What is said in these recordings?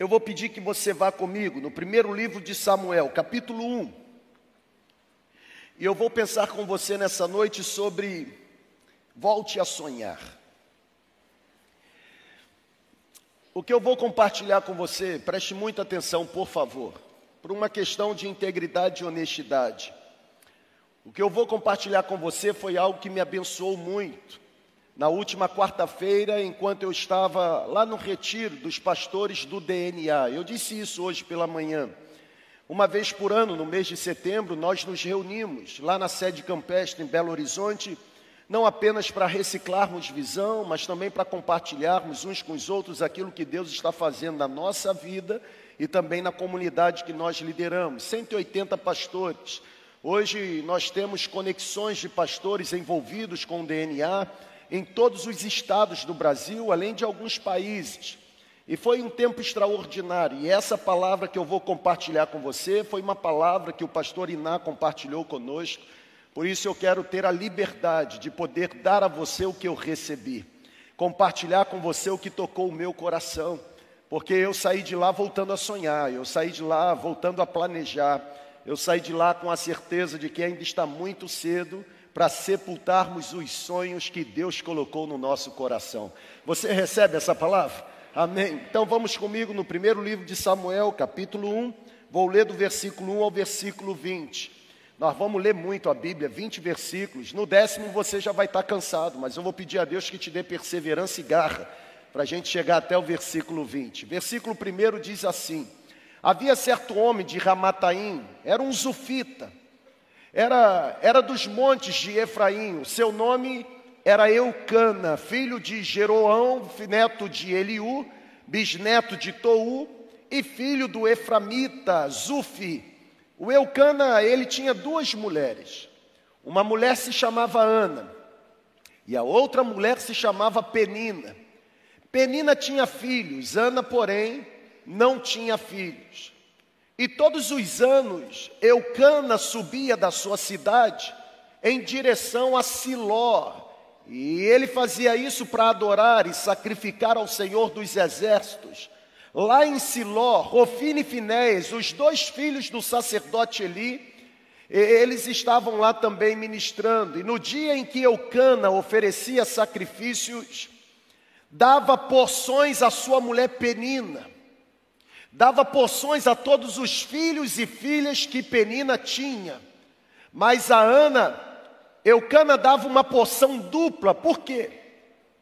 eu vou pedir que você vá comigo no primeiro livro de Samuel, capítulo 1. E eu vou pensar com você nessa noite sobre volte a sonhar. O que eu vou compartilhar com você, preste muita atenção, por favor, por uma questão de integridade e honestidade. O que eu vou compartilhar com você foi algo que me abençoou muito na última quarta-feira, enquanto eu estava lá no retiro dos pastores do DNA. Eu disse isso hoje pela manhã. Uma vez por ano, no mês de setembro, nós nos reunimos lá na sede campestre em Belo Horizonte, não apenas para reciclarmos visão, mas também para compartilharmos uns com os outros aquilo que Deus está fazendo na nossa vida e também na comunidade que nós lideramos. 180 pastores. Hoje nós temos conexões de pastores envolvidos com o DNA em todos os estados do Brasil, além de alguns países. E foi um tempo extraordinário. E essa palavra que eu vou compartilhar com você foi uma palavra que o pastor Iná compartilhou conosco. Por isso eu quero ter a liberdade de poder dar a você o que eu recebi, compartilhar com você o que tocou o meu coração, porque eu saí de lá voltando a sonhar, eu saí de lá voltando a planejar, eu saí de lá com a certeza de que ainda está muito cedo para sepultarmos os sonhos que Deus colocou no nosso coração. Você recebe essa palavra? Amém. Então vamos comigo no primeiro livro de Samuel, capítulo 1. Vou ler do versículo 1 ao versículo 20. Nós vamos ler muito a Bíblia, 20 versículos. No décimo você já vai estar cansado, mas eu vou pedir a Deus que te dê perseverança e garra para a gente chegar até o versículo 20. Versículo 1 diz assim: Havia certo homem de Ramataim, era um zufita, era, era dos montes de Efraim, seu nome era Eucana, filho de Jeroão, neto de Eliú, bisneto de Tou e filho do Eframita, Zufi. O Eucana, ele tinha duas mulheres. Uma mulher se chamava Ana e a outra mulher se chamava Penina. Penina tinha filhos, Ana, porém, não tinha filhos. E todos os anos Eucana subia da sua cidade em direção a Siló. E ele fazia isso para adorar e sacrificar ao Senhor dos exércitos. Lá em Siló, Rofine e Finéias, os dois filhos do sacerdote Eli, eles estavam lá também ministrando. E no dia em que Eucana oferecia sacrifícios, dava porções à sua mulher Penina dava porções a todos os filhos e filhas que Penina tinha. Mas a Ana, Eucana dava uma porção dupla, por quê?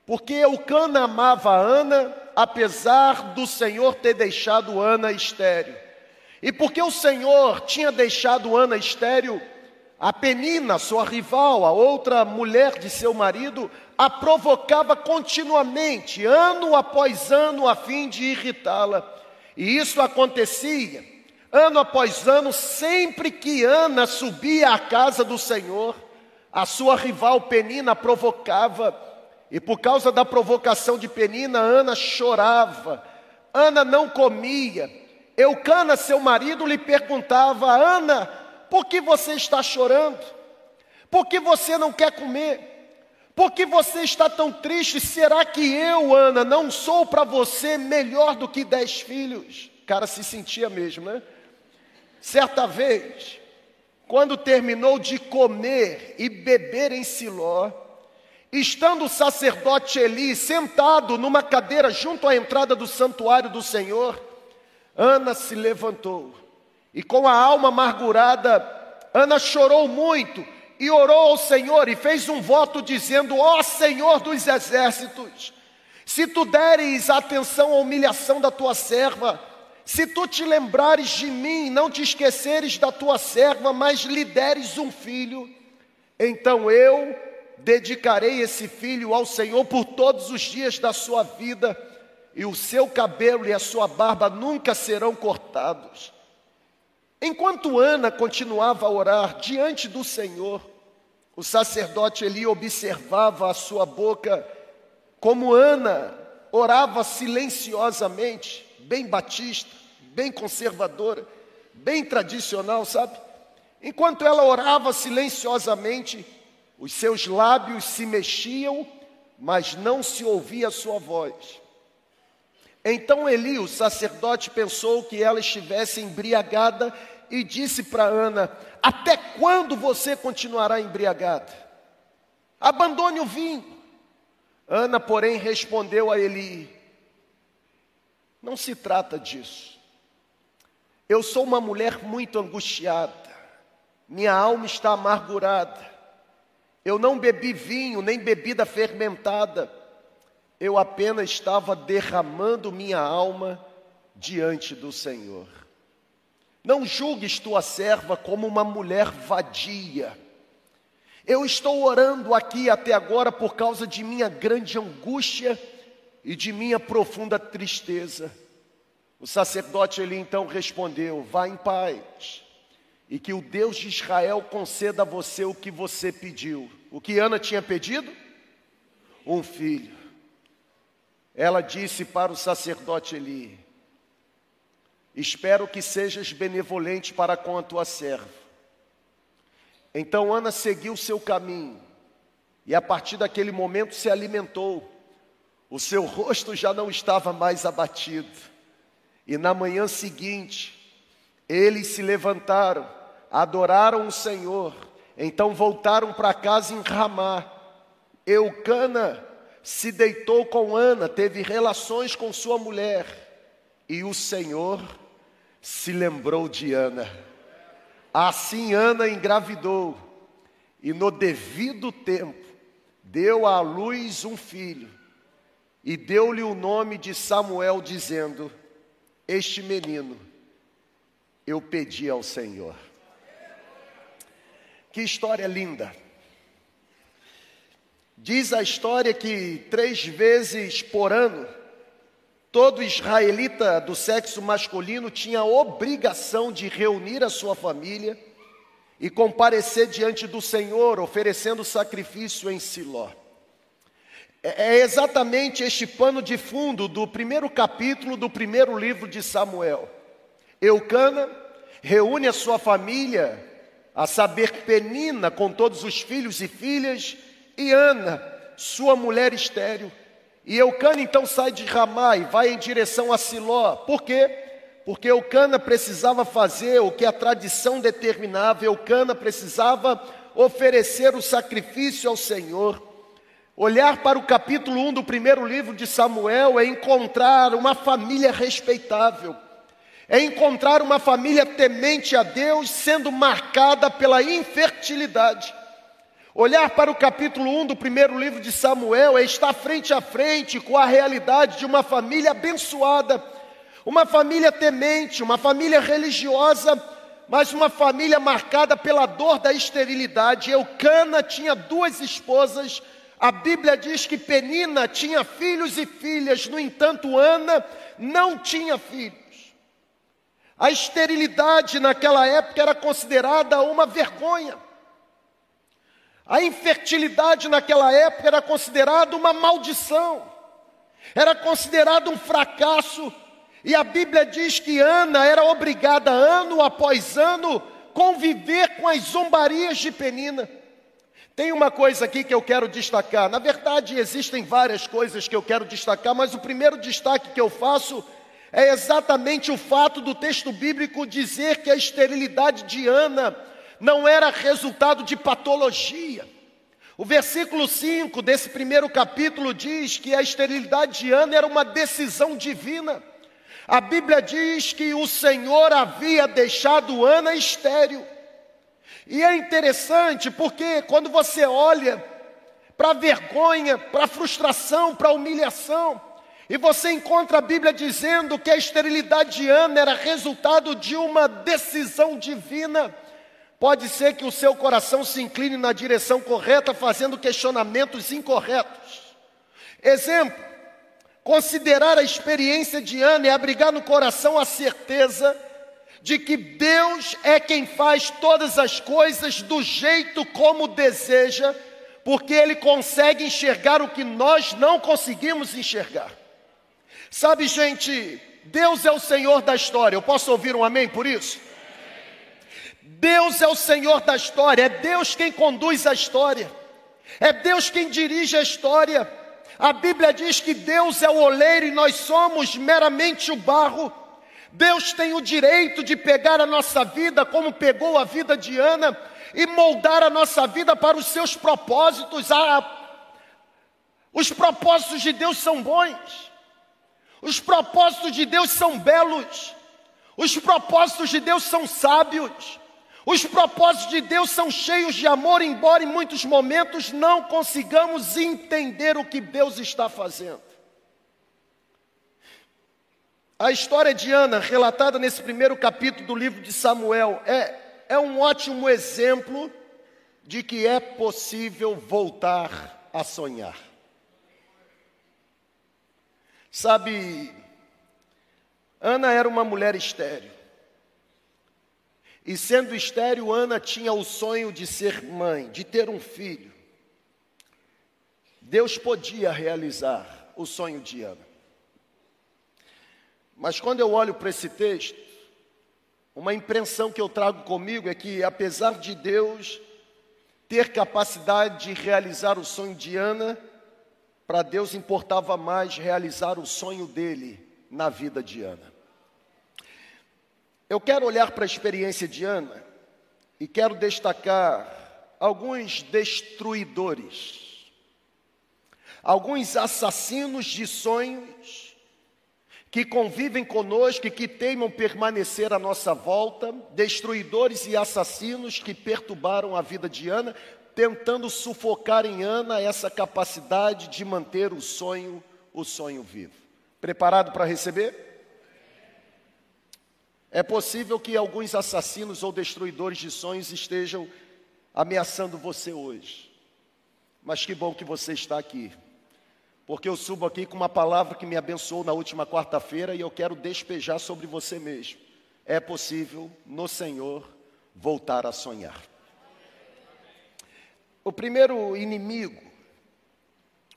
Porque Eucana amava a Ana, apesar do Senhor ter deixado Ana estéreo. E porque o Senhor tinha deixado Ana estéreo, a Penina, sua rival, a outra mulher de seu marido, a provocava continuamente, ano após ano, a fim de irritá-la. E isso acontecia ano após ano, sempre que Ana subia à casa do Senhor, a sua rival Penina provocava, e por causa da provocação de Penina, Ana chorava, Ana não comia. Eucana, seu marido, lhe perguntava: Ana, por que você está chorando? Por que você não quer comer? Por que você está tão triste? Será que eu, Ana, não sou para você melhor do que dez filhos? O cara se sentia mesmo, né? Certa vez, quando terminou de comer e beber em Siló, estando o sacerdote Eli sentado numa cadeira junto à entrada do santuário do Senhor, Ana se levantou e com a alma amargurada, Ana chorou muito e orou ao Senhor e fez um voto dizendo: Ó Senhor dos exércitos, se tu deres atenção à humilhação da tua serva, se tu te lembrares de mim, não te esqueceres da tua serva, mas lhe deres um filho, então eu dedicarei esse filho ao Senhor por todos os dias da sua vida, e o seu cabelo e a sua barba nunca serão cortados. Enquanto Ana continuava a orar diante do Senhor, o sacerdote Eli observava a sua boca, como Ana orava silenciosamente, bem batista, bem conservadora, bem tradicional, sabe? Enquanto ela orava silenciosamente, os seus lábios se mexiam, mas não se ouvia a sua voz. Então Eli, o sacerdote, pensou que ela estivesse embriagada e disse para Ana: Até quando você continuará embriagada? Abandone o vinho. Ana, porém, respondeu a Eli: Não se trata disso. Eu sou uma mulher muito angustiada, minha alma está amargurada. Eu não bebi vinho, nem bebida fermentada eu apenas estava derramando minha alma diante do Senhor. Não julgues tua serva como uma mulher vadia. Eu estou orando aqui até agora por causa de minha grande angústia e de minha profunda tristeza. O sacerdote ele então respondeu: Vá em paz, e que o Deus de Israel conceda a você o que você pediu. O que Ana tinha pedido? Um filho. Ela disse para o sacerdote Eli: Espero que sejas benevolente para com a tua serva. Então Ana seguiu seu caminho e a partir daquele momento se alimentou. O seu rosto já não estava mais abatido. E na manhã seguinte, eles se levantaram, adoraram o Senhor, então voltaram para casa em Ramá. Eucana se deitou com Ana, teve relações com sua mulher, e o Senhor se lembrou de Ana. Assim Ana engravidou, e no devido tempo deu à luz um filho, e deu-lhe o nome de Samuel, dizendo: Este menino eu pedi ao Senhor. Que história linda! Diz a história que três vezes por ano, todo israelita do sexo masculino tinha a obrigação de reunir a sua família e comparecer diante do Senhor, oferecendo sacrifício em Siló. É, é exatamente este pano de fundo do primeiro capítulo do primeiro livro de Samuel. Eucana reúne a sua família, a saber, Penina, com todos os filhos e filhas, e Ana, sua mulher estéril. E Eucana então sai de Ramá e vai em direção a Siló. Por quê? Porque Eucana precisava fazer o que a tradição determinava, Eucana precisava oferecer o sacrifício ao Senhor. Olhar para o capítulo 1 do primeiro livro de Samuel é encontrar uma família respeitável, é encontrar uma família temente a Deus sendo marcada pela infertilidade. Olhar para o capítulo 1 do primeiro livro de Samuel é estar frente a frente com a realidade de uma família abençoada, uma família temente, uma família religiosa, mas uma família marcada pela dor da esterilidade. Eucana tinha duas esposas, a Bíblia diz que Penina tinha filhos e filhas, no entanto, Ana não tinha filhos. A esterilidade naquela época era considerada uma vergonha. A infertilidade naquela época era considerada uma maldição, era considerado um fracasso, e a Bíblia diz que Ana era obrigada, ano após ano, conviver com as zombarias de Penina. Tem uma coisa aqui que eu quero destacar. Na verdade, existem várias coisas que eu quero destacar, mas o primeiro destaque que eu faço é exatamente o fato do texto bíblico dizer que a esterilidade de Ana não era resultado de patologia. O versículo 5 desse primeiro capítulo diz que a esterilidade de Ana era uma decisão divina. A Bíblia diz que o Senhor havia deixado Ana estéril. E é interessante porque quando você olha para a vergonha, para a frustração, para a humilhação, e você encontra a Bíblia dizendo que a esterilidade de Ana era resultado de uma decisão divina. Pode ser que o seu coração se incline na direção correta, fazendo questionamentos incorretos. Exemplo: considerar a experiência de Ana e abrigar no coração a certeza de que Deus é quem faz todas as coisas do jeito como deseja, porque Ele consegue enxergar o que nós não conseguimos enxergar. Sabe, gente, Deus é o Senhor da história. Eu posso ouvir um amém por isso? Deus é o Senhor da história, é Deus quem conduz a história, é Deus quem dirige a história. A Bíblia diz que Deus é o oleiro e nós somos meramente o barro. Deus tem o direito de pegar a nossa vida, como pegou a vida de Ana, e moldar a nossa vida para os seus propósitos. Ah, os propósitos de Deus são bons, os propósitos de Deus são belos, os propósitos de Deus são sábios. Os propósitos de Deus são cheios de amor, embora em muitos momentos não consigamos entender o que Deus está fazendo. A história de Ana, relatada nesse primeiro capítulo do livro de Samuel, é, é um ótimo exemplo de que é possível voltar a sonhar. Sabe, Ana era uma mulher estéril. E sendo estéril, Ana tinha o sonho de ser mãe, de ter um filho. Deus podia realizar o sonho de Ana. Mas quando eu olho para esse texto, uma impressão que eu trago comigo é que, apesar de Deus ter capacidade de realizar o sonho de Ana, para Deus importava mais realizar o sonho dele na vida de Ana. Eu quero olhar para a experiência de Ana e quero destacar alguns destruidores, alguns assassinos de sonhos que convivem conosco e que teimam permanecer à nossa volta, destruidores e assassinos que perturbaram a vida de Ana, tentando sufocar em Ana essa capacidade de manter o sonho, o sonho vivo. Preparado para receber? É possível que alguns assassinos ou destruidores de sonhos estejam ameaçando você hoje. Mas que bom que você está aqui. Porque eu subo aqui com uma palavra que me abençoou na última quarta-feira e eu quero despejar sobre você mesmo. É possível no Senhor voltar a sonhar. O primeiro inimigo,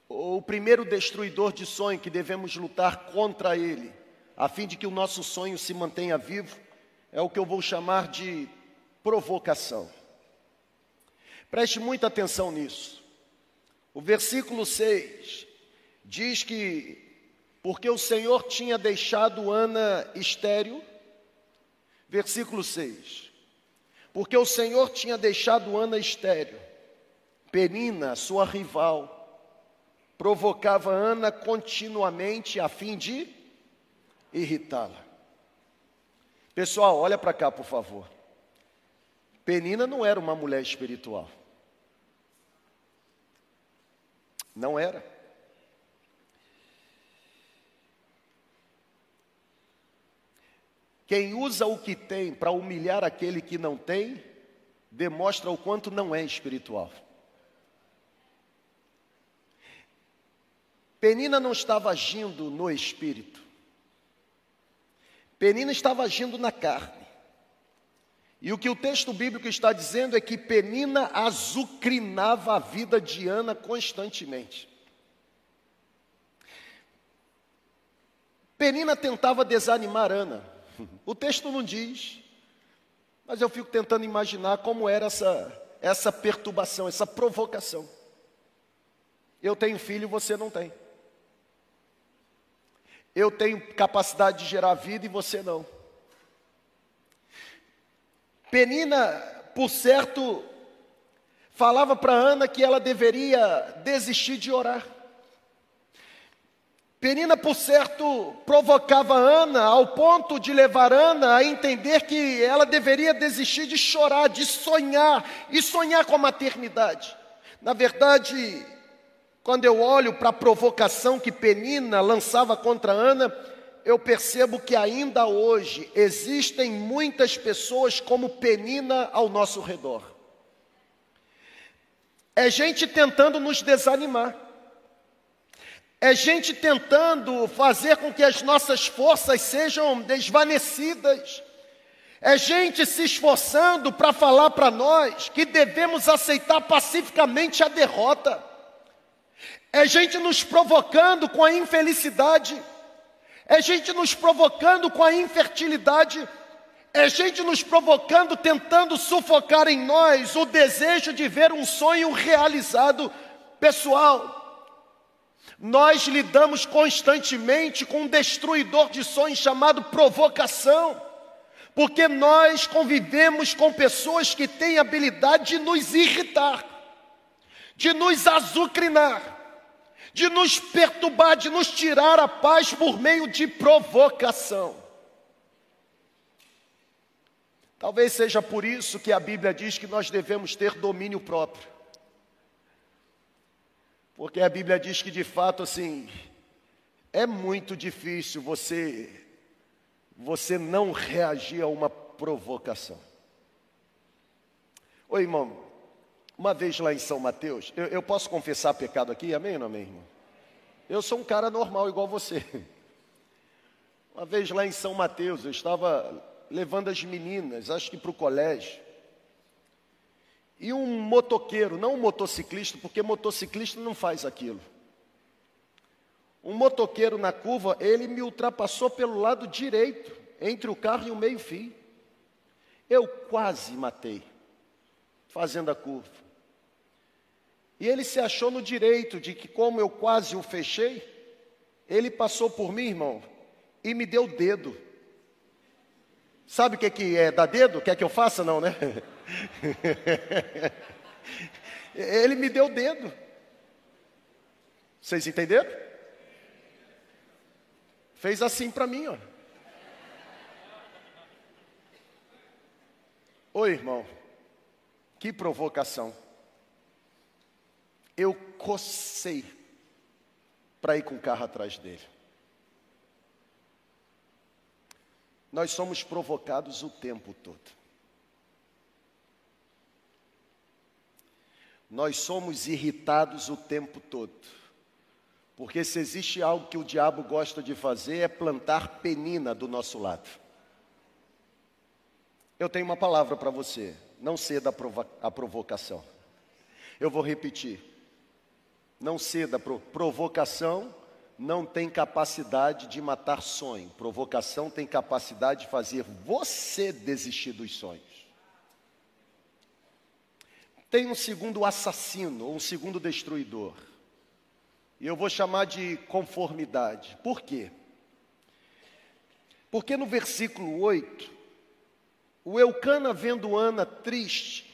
o primeiro destruidor de sonho que devemos lutar contra ele, a fim de que o nosso sonho se mantenha vivo, é o que eu vou chamar de provocação. Preste muita atenção nisso. O versículo 6 diz que, porque o Senhor tinha deixado Ana estéril, versículo 6, porque o Senhor tinha deixado Ana estéril, Penina, sua rival, provocava Ana continuamente a fim de irritá-la. Pessoal, olha para cá, por favor. Penina não era uma mulher espiritual. Não era. Quem usa o que tem para humilhar aquele que não tem, demonstra o quanto não é espiritual. Penina não estava agindo no espírito. Penina estava agindo na carne. E o que o texto bíblico está dizendo é que Penina azucrinava a vida de Ana constantemente. Penina tentava desanimar Ana. O texto não diz, mas eu fico tentando imaginar como era essa, essa perturbação, essa provocação. Eu tenho filho, você não tem. Eu tenho capacidade de gerar vida e você não. Penina, por certo, falava para Ana que ela deveria desistir de orar. Penina, por certo, provocava Ana ao ponto de levar Ana a entender que ela deveria desistir de chorar, de sonhar e sonhar com a maternidade. Na verdade, quando eu olho para a provocação que Penina lançava contra Ana, eu percebo que ainda hoje existem muitas pessoas como Penina ao nosso redor. É gente tentando nos desanimar. É gente tentando fazer com que as nossas forças sejam desvanecidas. É gente se esforçando para falar para nós que devemos aceitar pacificamente a derrota. É gente nos provocando com a infelicidade, é gente nos provocando com a infertilidade, é gente nos provocando, tentando sufocar em nós o desejo de ver um sonho realizado. Pessoal, Nós lidamos constantemente com um destruidor de sonhos chamado provocação, porque nós convivemos com pessoas que têm habilidade de nos irritar, de nos azucrinar, de nos perturbar, de nos tirar a paz por meio de provocação. Talvez seja por isso que a Bíblia diz que nós devemos ter domínio próprio. Porque a Bíblia diz que de fato assim, é muito difícil você você não reagir a uma provocação. Oi, irmão, uma vez lá em São Mateus, eu, eu posso confessar pecado aqui, amém ou não amém, irmão? Eu sou um cara normal igual você. Uma vez lá em São Mateus, eu estava levando as meninas, acho que para o colégio. E um motoqueiro, não um motociclista, porque motociclista não faz aquilo. Um motoqueiro na curva, ele me ultrapassou pelo lado direito, entre o carro e o meio-fio. Eu quase matei, fazendo a curva. E ele se achou no direito de que, como eu quase o fechei, ele passou por mim, irmão, e me deu dedo. Sabe o que, que é dar dedo? Quer que eu faça? Não, né? Ele me deu dedo. Vocês entenderam? Fez assim para mim, ó. Oi, irmão. Que provocação. Eu cocei para ir com o carro atrás dele. Nós somos provocados o tempo todo. Nós somos irritados o tempo todo. Porque se existe algo que o diabo gosta de fazer é plantar penina do nosso lado. Eu tenho uma palavra para você, não ceda a provocação. Eu vou repetir. Não ceda a provocação não tem capacidade de matar sonho. Provocação tem capacidade de fazer você desistir dos sonhos. Tem um segundo assassino, um segundo destruidor. E eu vou chamar de conformidade. Por quê? Porque no versículo 8, o Eucana vendo Ana triste,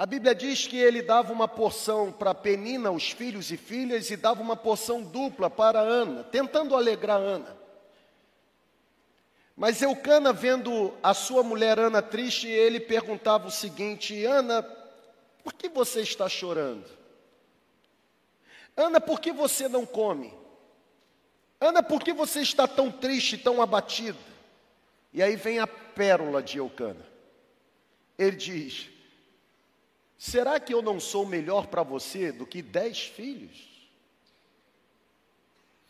a Bíblia diz que ele dava uma porção para Penina, os filhos e filhas, e dava uma porção dupla para Ana, tentando alegrar Ana. Mas Eucana, vendo a sua mulher Ana triste, ele perguntava o seguinte: Ana, por que você está chorando? Ana, por que você não come? Ana, por que você está tão triste, tão abatido? E aí vem a pérola de Eucana. Ele diz: Será que eu não sou melhor para você do que dez filhos?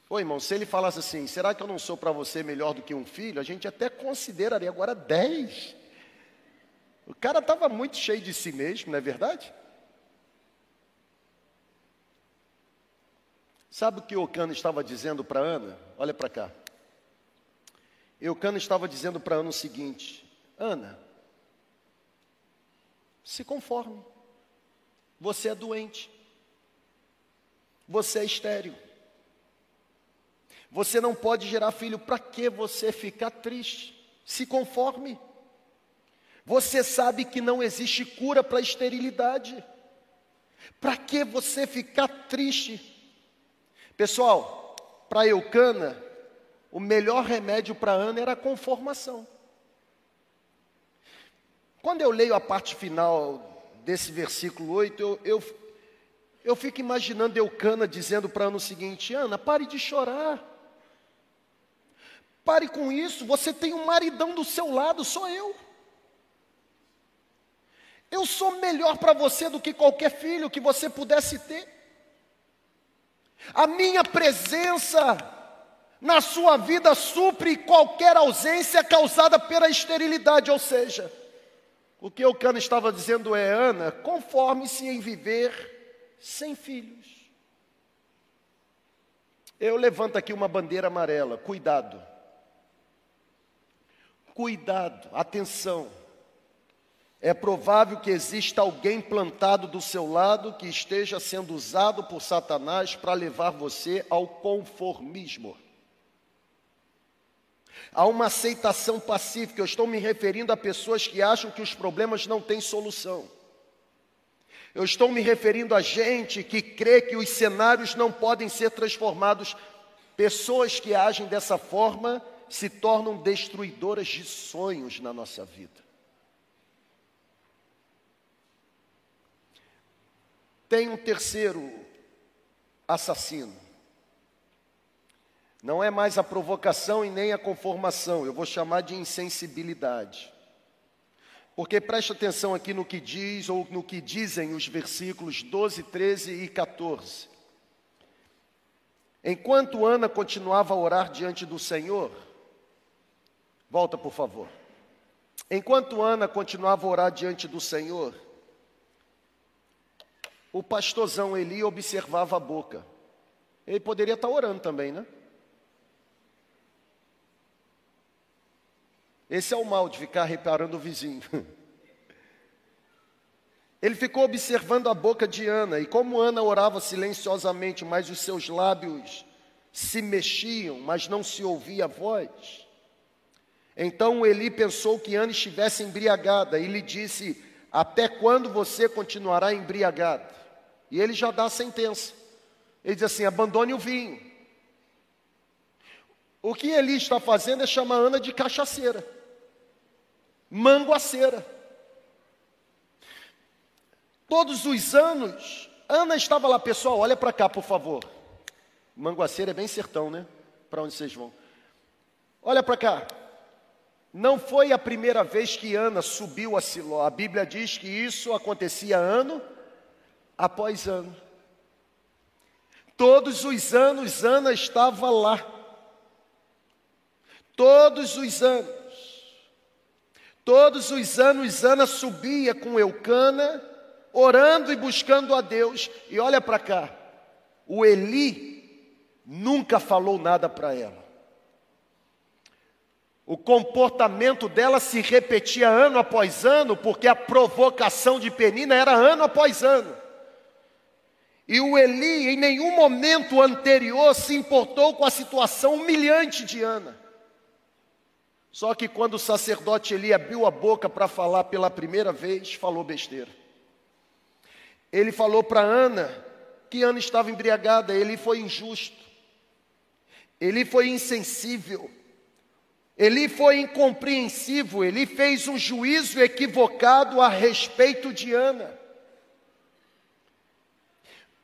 Ô irmão, se ele falasse assim, será que eu não sou para você melhor do que um filho? A gente até consideraria agora dez. O cara estava muito cheio de si mesmo, não é verdade? Sabe o que o Cano estava dizendo para Ana? Olha para cá. Eucano estava dizendo para Ana o seguinte: Ana, se conforme. Você é doente. Você é estéril. Você não pode gerar filho. Para que você ficar triste? Se conforme. Você sabe que não existe cura para a esterilidade. Para que você ficar triste? Pessoal, para Eucana, o melhor remédio para Ana era a conformação. Quando eu leio a parte final desse versículo 8, eu, eu, eu fico imaginando Eucana dizendo para Ana o seguinte: Ana, pare de chorar. Pare com isso, você tem um maridão do seu lado, sou eu. Eu sou melhor para você do que qualquer filho que você pudesse ter. A minha presença na sua vida supre qualquer ausência causada pela esterilidade, ou seja, o que o Cano estava dizendo é, Ana, conforme-se em viver sem filhos. Eu levanto aqui uma bandeira amarela, cuidado. Cuidado, atenção. É provável que exista alguém plantado do seu lado que esteja sendo usado por Satanás para levar você ao conformismo. Há uma aceitação pacífica. Eu estou me referindo a pessoas que acham que os problemas não têm solução. Eu estou me referindo a gente que crê que os cenários não podem ser transformados. Pessoas que agem dessa forma se tornam destruidoras de sonhos na nossa vida. Tem um terceiro assassino. Não é mais a provocação e nem a conformação, eu vou chamar de insensibilidade. Porque preste atenção aqui no que diz ou no que dizem os versículos 12, 13 e 14. Enquanto Ana continuava a orar diante do Senhor, volta por favor. Enquanto Ana continuava a orar diante do Senhor, o pastorzão Eli observava a boca. Ele poderia estar orando também, né? Esse é o mal de ficar reparando o vizinho. Ele ficou observando a boca de Ana, e como Ana orava silenciosamente, mas os seus lábios se mexiam, mas não se ouvia a voz. Então Eli pensou que Ana estivesse embriagada e lhe disse: Até quando você continuará embriagada? E ele já dá a sentença. Ele diz assim: abandone o vinho. O que Eli está fazendo é chamar Ana de cachaceira manguaceira. Todos os anos, Ana estava lá, pessoal, olha para cá, por favor. Manguaceira é bem sertão, né? Para onde vocês vão? Olha para cá. Não foi a primeira vez que Ana subiu a Siló. A Bíblia diz que isso acontecia ano após ano. Todos os anos Ana estava lá. Todos os anos. Todos os anos Ana subia com Eucana, orando e buscando a Deus. E olha para cá, o Eli nunca falou nada para ela. O comportamento dela se repetia ano após ano, porque a provocação de Penina era ano após ano. E o Eli, em nenhum momento anterior, se importou com a situação humilhante de Ana. Só que quando o sacerdote Eli abriu a boca para falar pela primeira vez, falou besteira. Ele falou para Ana que Ana estava embriagada, ele foi injusto. Ele foi insensível. Ele foi incompreensivo, ele fez um juízo equivocado a respeito de Ana.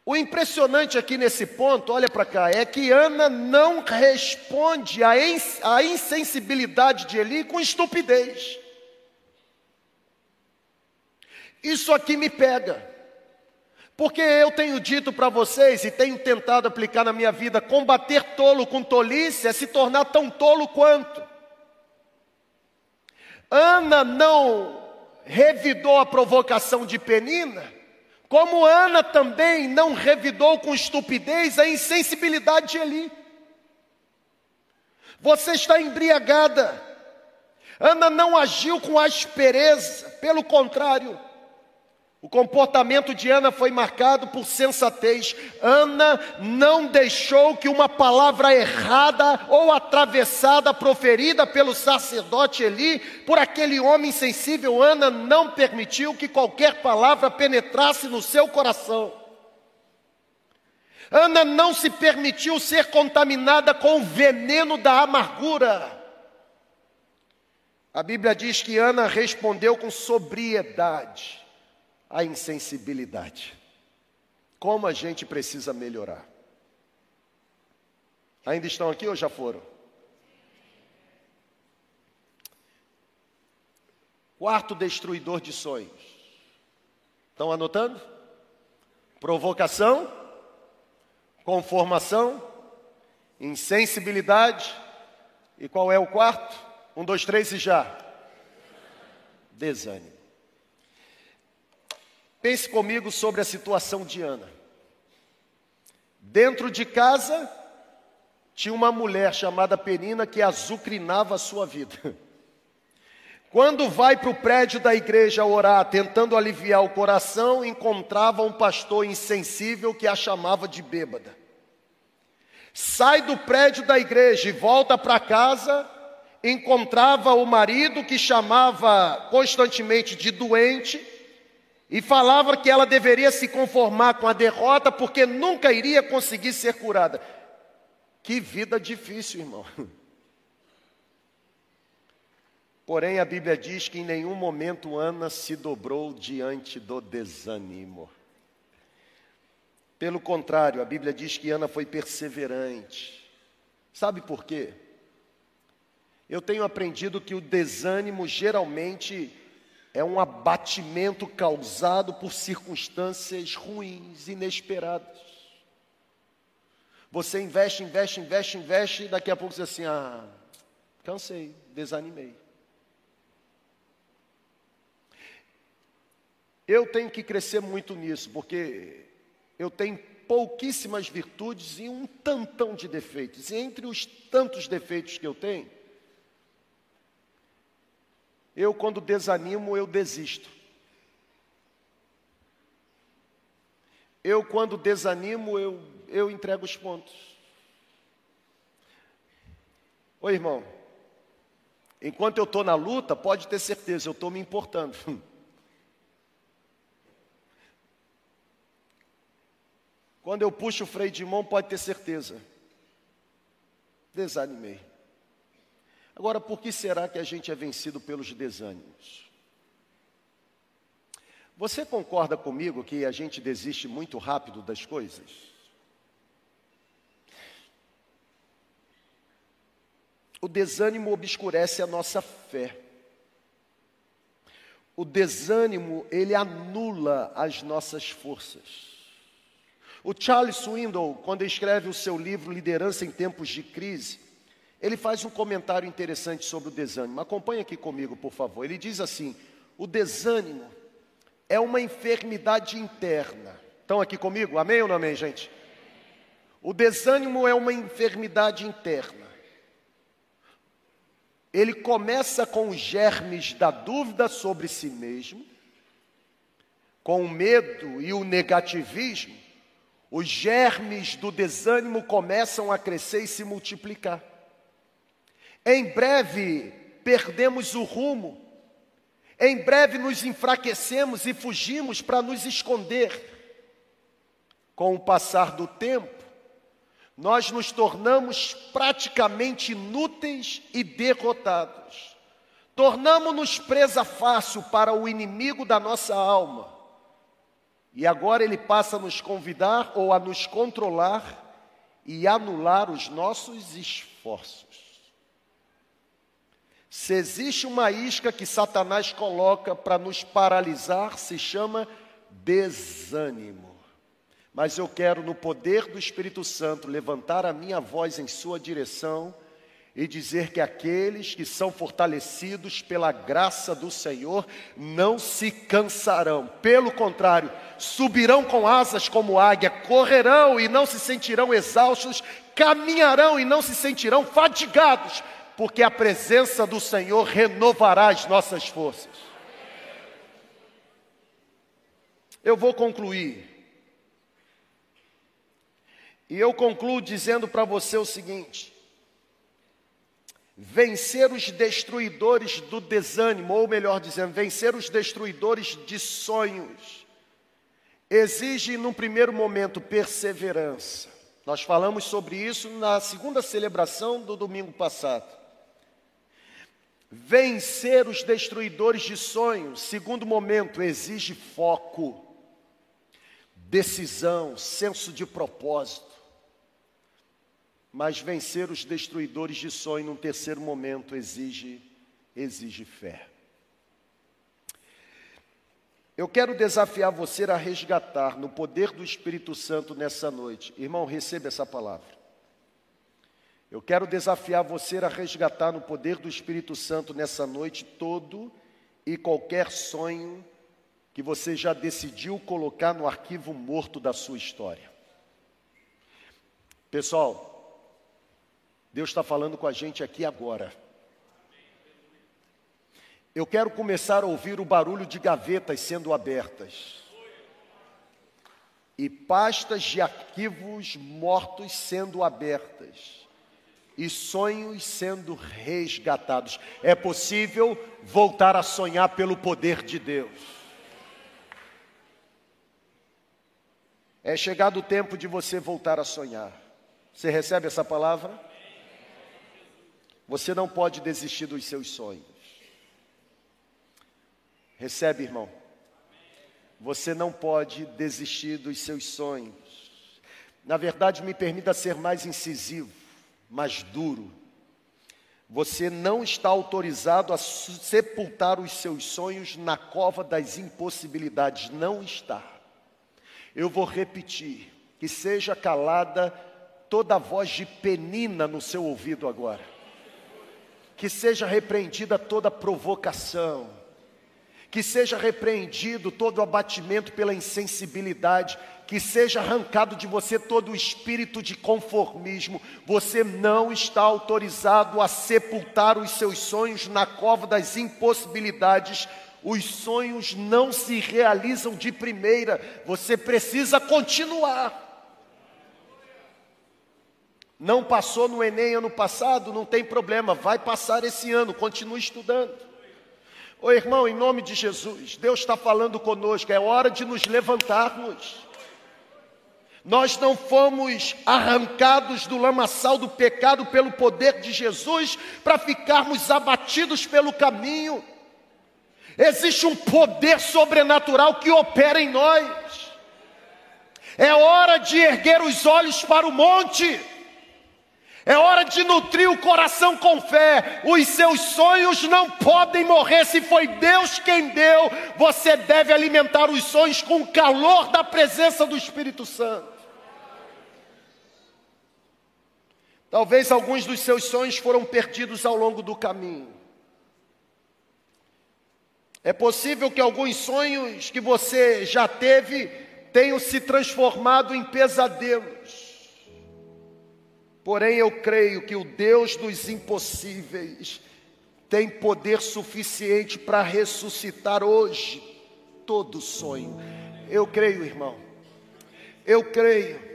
O impressionante aqui nesse ponto, olha para cá, é que Ana não responde à insensibilidade de Eli com estupidez. Isso aqui me pega. Porque eu tenho dito para vocês e tenho tentado aplicar na minha vida: combater tolo com tolice é se tornar tão tolo quanto. Ana não revidou a provocação de Penina, como Ana também não revidou com estupidez a insensibilidade de Eli. Você está embriagada. Ana não agiu com aspereza, pelo contrário, o comportamento de Ana foi marcado por sensatez. Ana não deixou que uma palavra errada ou atravessada proferida pelo sacerdote Eli, por aquele homem sensível, Ana não permitiu que qualquer palavra penetrasse no seu coração. Ana não se permitiu ser contaminada com o veneno da amargura. A Bíblia diz que Ana respondeu com sobriedade a insensibilidade. Como a gente precisa melhorar. Ainda estão aqui ou já foram? Quarto destruidor de sonhos. Estão anotando? Provocação, conformação, insensibilidade. E qual é o quarto? Um, dois, três e já. Desânimo. Pense comigo sobre a situação de Ana. Dentro de casa, tinha uma mulher chamada Penina que azucrinava a sua vida. Quando vai para o prédio da igreja orar, tentando aliviar o coração, encontrava um pastor insensível que a chamava de bêbada. Sai do prédio da igreja e volta para casa, encontrava o marido que chamava constantemente de doente e falava que ela deveria se conformar com a derrota porque nunca iria conseguir ser curada. Que vida difícil, irmão. Porém, a Bíblia diz que em nenhum momento Ana se dobrou diante do desânimo. Pelo contrário, a Bíblia diz que Ana foi perseverante. Sabe por quê? Eu tenho aprendido que o desânimo geralmente é um abatimento causado por circunstâncias ruins, inesperadas. Você investe, investe, investe, investe, e daqui a pouco você diz assim: ah, cansei, desanimei. Eu tenho que crescer muito nisso, porque eu tenho pouquíssimas virtudes e um tantão de defeitos. E entre os tantos defeitos que eu tenho, eu, quando desanimo, eu desisto. Eu, quando desanimo, eu, eu entrego os pontos. Oi, irmão. Enquanto eu estou na luta, pode ter certeza, eu estou me importando. Quando eu puxo o freio de mão, pode ter certeza. Desanimei. Agora, por que será que a gente é vencido pelos desânimos? Você concorda comigo que a gente desiste muito rápido das coisas? O desânimo obscurece a nossa fé. O desânimo, ele anula as nossas forças. O Charles Swindoll, quando escreve o seu livro Liderança em Tempos de Crise, ele faz um comentário interessante sobre o desânimo. Acompanhe aqui comigo, por favor. Ele diz assim: o desânimo é uma enfermidade interna. Estão aqui comigo? Amém ou não amém, gente? O desânimo é uma enfermidade interna. Ele começa com os germes da dúvida sobre si mesmo, com o medo e o negativismo, os germes do desânimo começam a crescer e se multiplicar. Em breve perdemos o rumo, em breve nos enfraquecemos e fugimos para nos esconder. Com o passar do tempo, nós nos tornamos praticamente inúteis e derrotados. Tornamos-nos presa fácil para o inimigo da nossa alma e agora ele passa a nos convidar ou a nos controlar e anular os nossos esforços. Se existe uma isca que Satanás coloca para nos paralisar, se chama desânimo. Mas eu quero, no poder do Espírito Santo, levantar a minha voz em sua direção e dizer que aqueles que são fortalecidos pela graça do Senhor não se cansarão, pelo contrário, subirão com asas como águia, correrão e não se sentirão exaustos, caminharão e não se sentirão fatigados, porque a presença do Senhor renovará as nossas forças. Eu vou concluir. E eu concluo dizendo para você o seguinte: vencer os destruidores do desânimo, ou melhor dizendo, vencer os destruidores de sonhos, exige, num primeiro momento, perseverança. Nós falamos sobre isso na segunda celebração do domingo passado. Vencer os destruidores de sonhos, segundo momento, exige foco, decisão, senso de propósito mas vencer os destruidores de sonho num terceiro momento exige exige fé. Eu quero desafiar você a resgatar no poder do Espírito Santo nessa noite. Irmão, receba essa palavra. Eu quero desafiar você a resgatar no poder do Espírito Santo nessa noite todo e qualquer sonho que você já decidiu colocar no arquivo morto da sua história. Pessoal, Deus está falando com a gente aqui agora. Eu quero começar a ouvir o barulho de gavetas sendo abertas e pastas de arquivos mortos sendo abertas e sonhos sendo resgatados. É possível voltar a sonhar pelo poder de Deus. É chegado o tempo de você voltar a sonhar. Você recebe essa palavra? Você não pode desistir dos seus sonhos. Recebe, irmão. Você não pode desistir dos seus sonhos. Na verdade, me permita ser mais incisivo, mais duro. Você não está autorizado a sepultar os seus sonhos na cova das impossibilidades. Não está. Eu vou repetir, que seja calada toda voz de penina no seu ouvido agora. Que seja repreendida toda provocação que seja repreendido todo abatimento pela insensibilidade, que seja arrancado de você todo o espírito de conformismo. Você não está autorizado a sepultar os seus sonhos na cova das impossibilidades. Os sonhos não se realizam de primeira, você precisa continuar. Não passou no Enem ano passado, não tem problema, vai passar esse ano, continue estudando. Ô irmão, em nome de Jesus, Deus está falando conosco, é hora de nos levantarmos. Nós não fomos arrancados do lamaçal do pecado pelo poder de Jesus para ficarmos abatidos pelo caminho. Existe um poder sobrenatural que opera em nós. É hora de erguer os olhos para o monte. É hora de nutrir o coração com fé. Os seus sonhos não podem morrer. Se foi Deus quem deu, você deve alimentar os sonhos com o calor da presença do Espírito Santo. Talvez alguns dos seus sonhos foram perdidos ao longo do caminho. É possível que alguns sonhos que você já teve tenham se transformado em pesadelos. Porém, eu creio que o Deus dos impossíveis tem poder suficiente para ressuscitar hoje todo sonho. Eu creio, irmão. Eu creio.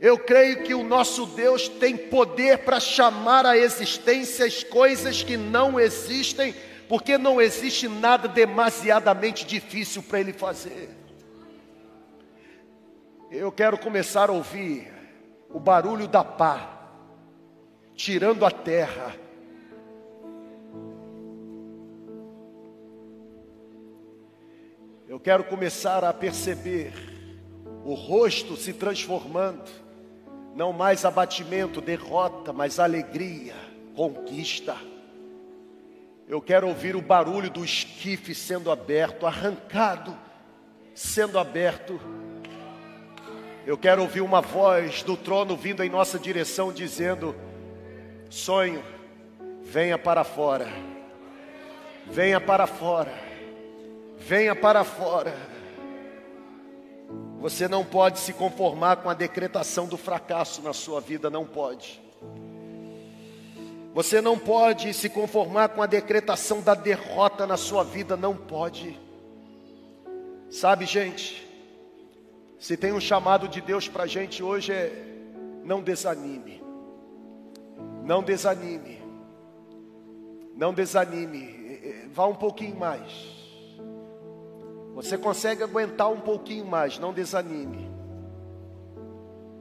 Eu creio que o nosso Deus tem poder para chamar à existência as coisas que não existem, porque não existe nada demasiadamente difícil para Ele fazer. Eu quero começar a ouvir o barulho da pá, tirando a terra. Eu quero começar a perceber o rosto se transformando, não mais abatimento, derrota, mas alegria, conquista. Eu quero ouvir o barulho do esquife sendo aberto, arrancado, sendo aberto eu quero ouvir uma voz do trono vindo em nossa direção dizendo: Sonho, venha para fora, venha para fora, venha para fora. Você não pode se conformar com a decretação do fracasso na sua vida, não pode. Você não pode se conformar com a decretação da derrota na sua vida, não pode. Sabe, gente, se tem um chamado de Deus para a gente hoje é não desanime. Não desanime. Não desanime. Vá um pouquinho mais. Você consegue aguentar um pouquinho mais, não desanime.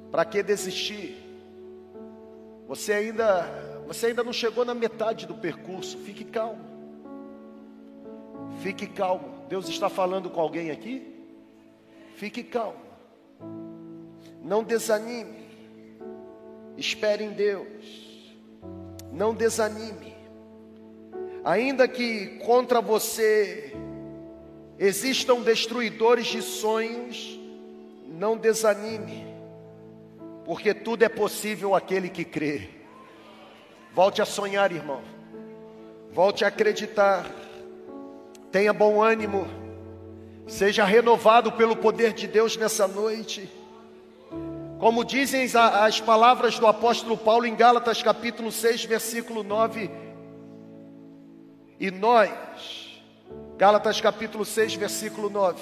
Para que desistir? Você ainda, você ainda não chegou na metade do percurso. Fique calmo. Fique calmo. Deus está falando com alguém aqui? Fique calmo. Não desanime. Espere em Deus. Não desanime. Ainda que contra você existam destruidores de sonhos, não desanime, porque tudo é possível aquele que crê. Volte a sonhar, irmão. Volte a acreditar. Tenha bom ânimo. Seja renovado pelo poder de Deus nessa noite. Como dizem as palavras do apóstolo Paulo em Gálatas capítulo 6, versículo 9: E nós, Gálatas capítulo 6, versículo 9.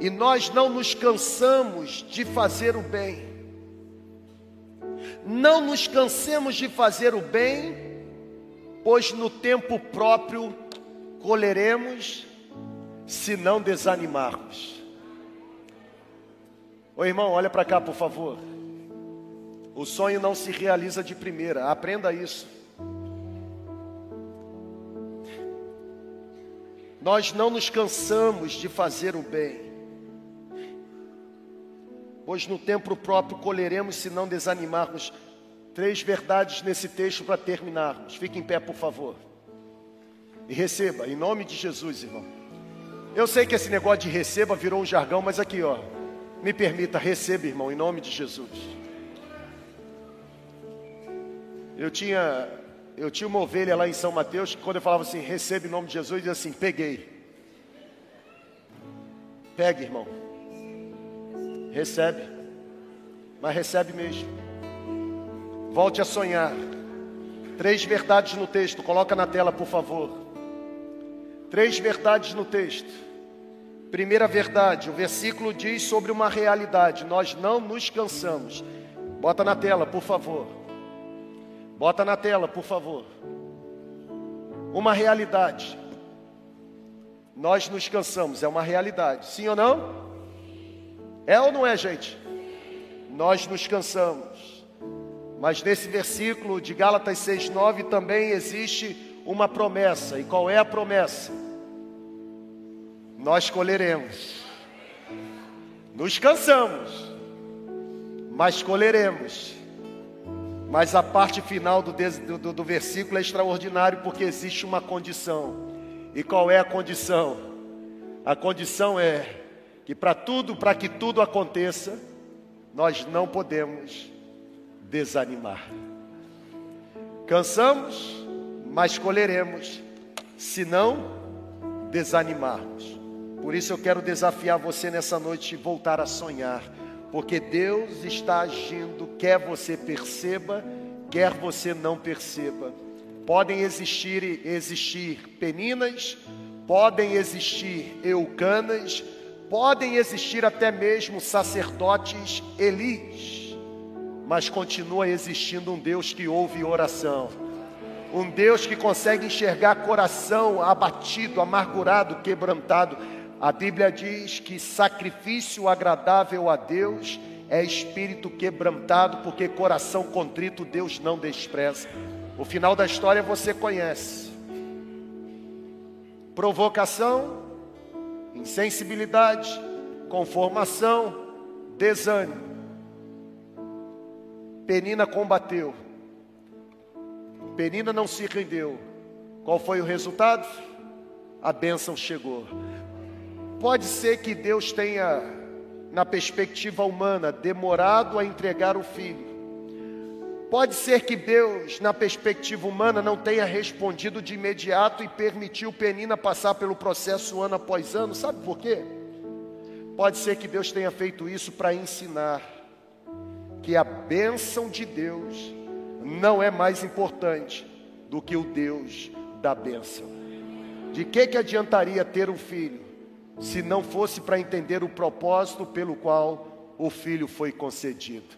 E nós não nos cansamos de fazer o bem. Não nos cansemos de fazer o bem, pois no tempo próprio colheremos se não desanimarmos. Ô irmão, olha para cá, por favor. O sonho não se realiza de primeira, aprenda isso. Nós não nos cansamos de fazer o bem, pois no tempo próprio colheremos se não desanimarmos. Três verdades nesse texto para terminarmos. Fique em pé, por favor. E receba, em nome de Jesus, irmão. Eu sei que esse negócio de receba virou um jargão, mas aqui, ó. Me permita, receba, irmão, em nome de Jesus. Eu tinha, eu tinha uma ovelha lá em São Mateus que quando eu falava assim, receba em nome de Jesus, dizia assim, peguei. Pegue, irmão. Recebe. Mas recebe mesmo. Volte a sonhar. Três verdades no texto, coloca na tela, por favor. Três verdades no texto. Primeira verdade, o versículo diz sobre uma realidade: nós não nos cansamos. Bota na tela, por favor. Bota na tela, por favor. Uma realidade. Nós nos cansamos, é uma realidade. Sim ou não? É ou não é, gente? Nós nos cansamos. Mas nesse versículo de Gálatas 6:9 também existe uma promessa. E qual é a promessa? Nós colheremos. Nos cansamos, mas colheremos. Mas a parte final do, do, do versículo é extraordinário porque existe uma condição. E qual é a condição? A condição é que para tudo, para que tudo aconteça, nós não podemos desanimar. Cansamos, mas colheremos, se não desanimarmos. Por isso eu quero desafiar você nessa noite voltar a sonhar porque Deus está agindo, quer você perceba, quer você não perceba. Podem existir existir peninas, podem existir eucanas, podem existir até mesmo sacerdotes Elis, mas continua existindo um Deus que ouve oração. Um Deus que consegue enxergar coração abatido, amargurado, quebrantado a Bíblia diz que sacrifício agradável a Deus é espírito quebrantado, porque coração contrito Deus não despreza. O final da história você conhece. Provocação, insensibilidade, conformação, desânimo. Penina combateu. Penina não se rendeu. Qual foi o resultado? A bênção chegou. Pode ser que Deus tenha, na perspectiva humana, demorado a entregar o filho. Pode ser que Deus, na perspectiva humana, não tenha respondido de imediato e permitiu Penina passar pelo processo ano após ano. Sabe por quê? Pode ser que Deus tenha feito isso para ensinar que a bênção de Deus não é mais importante do que o Deus da bênção. De que, que adiantaria ter um filho se não fosse para entender o propósito pelo qual o filho foi concedido.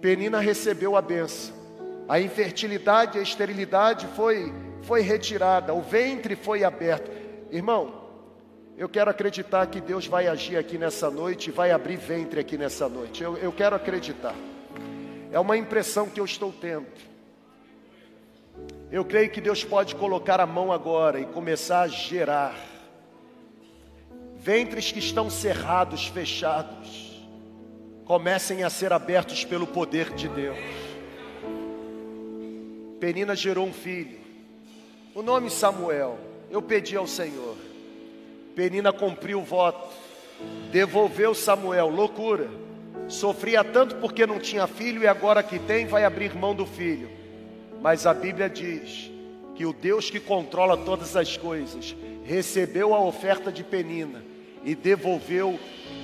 Penina recebeu a benção. A infertilidade, a esterilidade foi, foi retirada, o ventre foi aberto. Irmão, eu quero acreditar que Deus vai agir aqui nessa noite, vai abrir ventre aqui nessa noite. Eu, eu quero acreditar. É uma impressão que eu estou tendo. Eu creio que Deus pode colocar a mão agora e começar a gerar ventres que estão cerrados, fechados, comecem a ser abertos pelo poder de Deus. Penina gerou um filho, o nome Samuel. Eu pedi ao Senhor. Penina cumpriu o voto, devolveu Samuel, loucura. Sofria tanto porque não tinha filho e agora que tem, vai abrir mão do filho. Mas a Bíblia diz que o Deus que controla todas as coisas recebeu a oferta de Penina e devolveu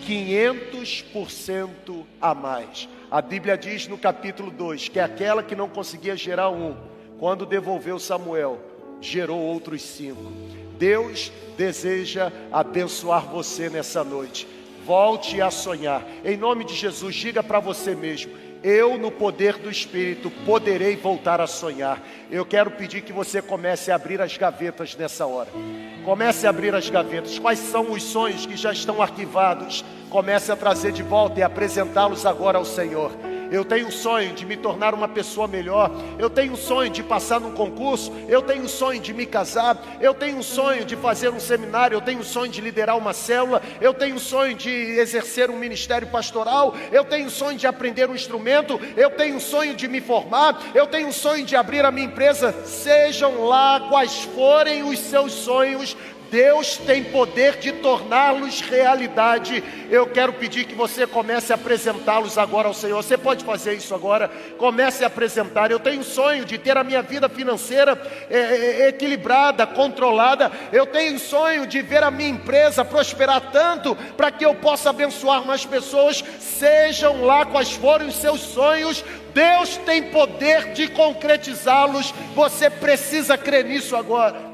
500% a mais. A Bíblia diz no capítulo 2 que aquela que não conseguia gerar um, quando devolveu Samuel, gerou outros cinco. Deus deseja abençoar você nessa noite. Volte a sonhar. Em nome de Jesus, diga para você mesmo: eu, no poder do Espírito, poderei voltar a sonhar. Eu quero pedir que você comece a abrir as gavetas nessa hora. Comece a abrir as gavetas. Quais são os sonhos que já estão arquivados? Comece a trazer de volta e apresentá-los agora ao Senhor. Eu tenho um sonho de me tornar uma pessoa melhor. Eu tenho um sonho de passar num concurso. Eu tenho um sonho de me casar. Eu tenho um sonho de fazer um seminário. Eu tenho um sonho de liderar uma célula. Eu tenho um sonho de exercer um ministério pastoral. Eu tenho um sonho de aprender um instrumento. Eu tenho um sonho de me formar. Eu tenho um sonho de abrir a minha empresa. Sejam lá quais forem os seus sonhos, Deus tem poder de torná-los realidade. Eu quero pedir que você comece a apresentá-los agora ao Senhor. Você pode fazer isso agora. Comece a apresentar. Eu tenho um sonho de ter a minha vida financeira é, é, equilibrada, controlada. Eu tenho um sonho de ver a minha empresa prosperar tanto para que eu possa abençoar mais pessoas. Sejam lá quais forem os seus sonhos, Deus tem poder de concretizá-los. Você precisa crer nisso agora.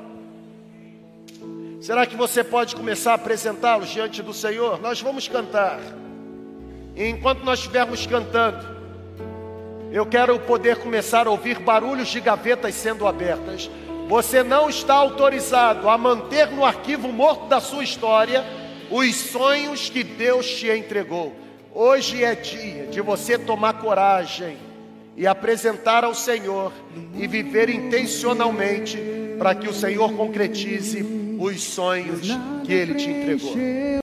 Será que você pode começar a apresentá-los diante do Senhor? Nós vamos cantar. E enquanto nós estivermos cantando, eu quero poder começar a ouvir barulhos de gavetas sendo abertas. Você não está autorizado a manter no arquivo morto da sua história os sonhos que Deus te entregou. Hoje é dia de você tomar coragem e apresentar ao Senhor e viver intencionalmente para que o Senhor concretize os sonhos que Ele te entregou.